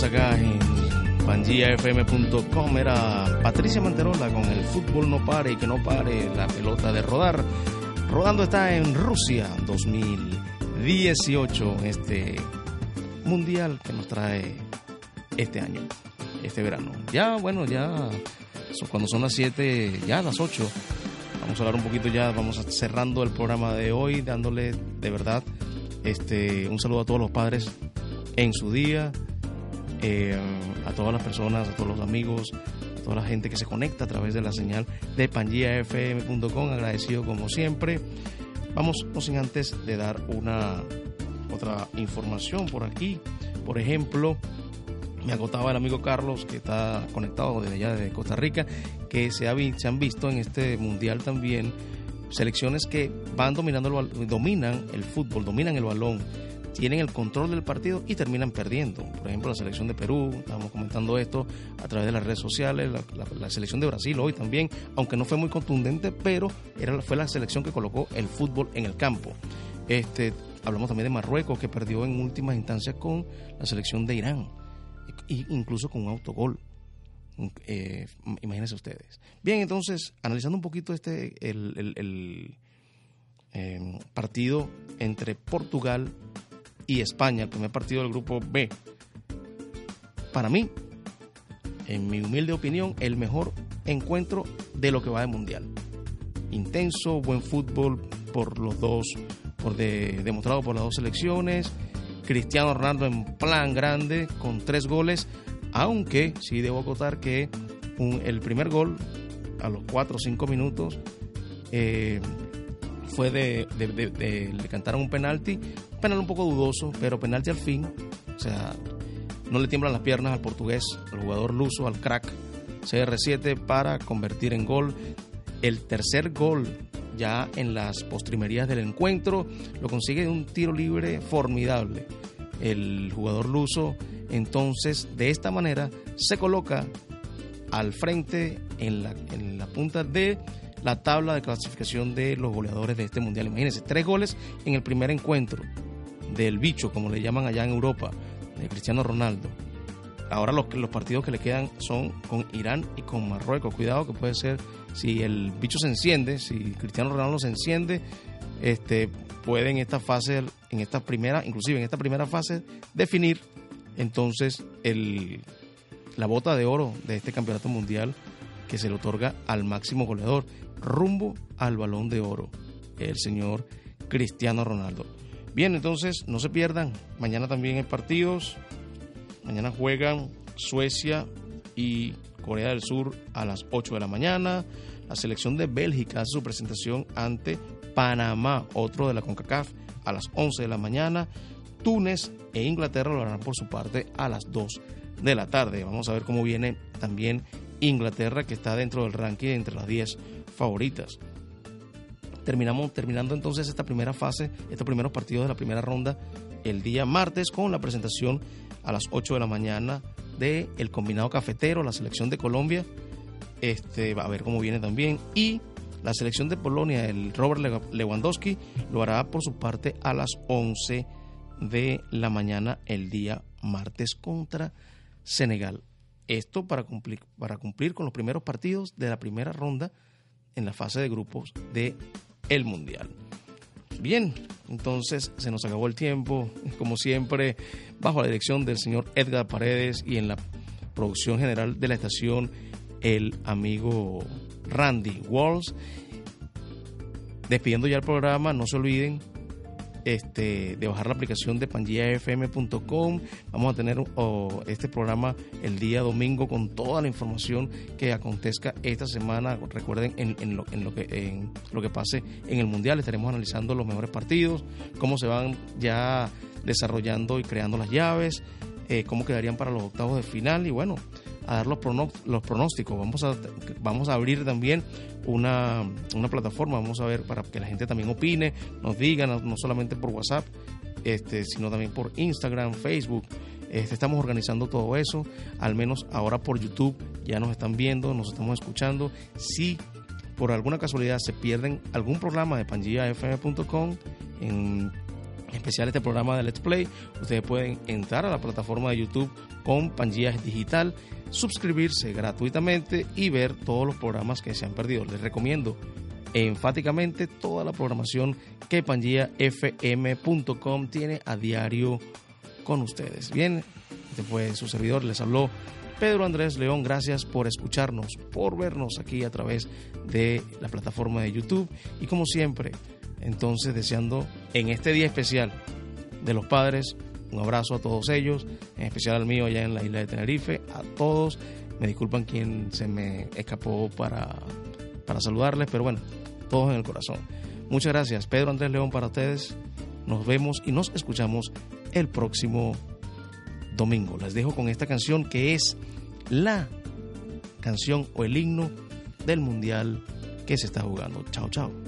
Acá en pangiafm.com era Patricia Manterola con el fútbol no pare y que no pare la pelota de rodar. Rodando está en Rusia 2018, este mundial que nos trae este año, este verano. Ya, bueno, ya cuando son las 7, ya las 8, vamos a hablar un poquito ya, vamos cerrando el programa de hoy, dándole de verdad este un saludo a todos los padres en su día, eh, a todas las personas, a todos los amigos, a toda la gente que se conecta a través de la señal de pangiafm.com, agradecido como siempre. Vamos, no sin antes de dar una otra información por aquí. Por ejemplo, me acotaba el amigo Carlos, que está conectado desde allá, desde Costa Rica, que se, ha se han visto en este mundial también selecciones que van dominando el, dominan el fútbol, dominan el balón, tienen el control del partido y terminan perdiendo. Por ejemplo, la selección de Perú, estábamos comentando esto a través de las redes sociales, la, selección de Brasil hoy también, aunque no fue muy contundente, pero era, fue la selección que colocó el fútbol en el campo. Este, hablamos también de Marruecos, que perdió en últimas instancias con la selección de Irán, e incluso con un autogol. Eh, imagínense ustedes. Bien, entonces, analizando un poquito este, el, eh, partido entre Portugal y España, el primer partido del grupo B. Para mí, en mi humilde opinión, el mejor encuentro de lo que va de mundial. Intenso, buen fútbol por los dos, por de- demostrado por las dos selecciones. Cristiano Ronaldo en plan grande con tres goles, aunque sí debo acotar que el primer gol a los 4 o 5 minutos eh, fue de- de- le cantaron un penalti, penal un poco dudoso, pero penalti al fin. O sea, no le tiemblan las piernas al portugués, al jugador luso, al crack CR7 para convertir en gol. El tercer gol ya en las postrimerías del encuentro lo consigue de un tiro libre formidable. El jugador luso entonces de esta manera se coloca al frente en la, en la punta de la tabla de clasificación de los goleadores de este mundial. Imagínense, tres goles en el primer encuentro del bicho, como le llaman allá en Europa, de Cristiano Ronaldo. Ahora los, los partidos que le quedan son con Irán y con Marruecos. Cuidado que puede ser, si el bicho se enciende, si Cristiano Ronaldo se enciende, este, puede en esta fase, en esta primera, inclusive en esta primera fase, definir entonces el, la bota de oro de este campeonato mundial que se le otorga al máximo goleador, rumbo al balón de oro, el señor Cristiano Ronaldo. Bien, entonces no se pierdan, mañana también hay partidos, mañana juegan Suecia y Corea del Sur a las 8 de la mañana, la selección de Bélgica hace su presentación ante Panamá, otro de la CONCACAF, a las 11 de la mañana, Túnez e Inglaterra lo harán por su parte a las 2 de la tarde. Vamos a ver cómo viene también Inglaterra, que está dentro del ranking entre las 10 favoritas. Terminamos, terminando entonces esta primera fase, estos primeros partidos de la primera ronda, el día martes con la presentación a las 8 de la mañana de el combinado cafetero, la selección de Colombia. Este, va a ver cómo viene también. Y la selección de Polonia, el Robert Lewandowski, lo hará por su parte a las 11 de la mañana el día martes contra Senegal. Esto para cumplir, para cumplir con los primeros partidos de la primera ronda en la fase de grupos de el Mundial. Bien, entonces se nos acabó el tiempo, como siempre, bajo la dirección del señor Edgar Paredes y en la producción general de la estación, el amigo Randy Walls. Despidiendo ya el programa, no se olviden este, de bajar la aplicación de pangiafm.com. Vamos a tener este programa el día domingo con toda la información que acontezca esta semana. Recuerden en lo que pase en el Mundial. Estaremos analizando los mejores partidos, cómo se van ya desarrollando y creando las llaves, eh, cómo quedarían para los octavos de final y bueno, a dar los, los pronósticos. Vamos a, vamos a abrir también una, una, plataforma, vamos a ver para que la gente también opine, nos diga, no, no solamente por WhatsApp, este, sino también por Instagram, Facebook. Este, estamos organizando todo eso, al menos ahora por YouTube ya nos están viendo, nos estamos escuchando. Si por alguna casualidad se pierden algún programa de pangiafm.com, en especial este programa de Let's Play, ustedes pueden entrar a la plataforma de YouTube con Pangea Digital, suscribirse gratuitamente y ver todos los programas que se han perdido. Les recomiendo enfáticamente toda la programación que pangiafm.com tiene a diario con ustedes. Bien, este fue su servidor, les habló Pedro Andrés León, gracias por escucharnos, por vernos aquí a través de la plataforma de YouTube y como siempre, entonces deseando en este día especial de los padres un abrazo a todos ellos, en especial al mío allá en la isla de Tenerife, a todos. Me disculpan quien se me escapó para, para saludarles, pero bueno, todos en el corazón. Muchas gracias, Pedro Andrés León, para ustedes. Nos vemos y nos escuchamos el próximo domingo. Les dejo con esta canción que es la canción o el himno del mundial que se está jugando. Chao, chao.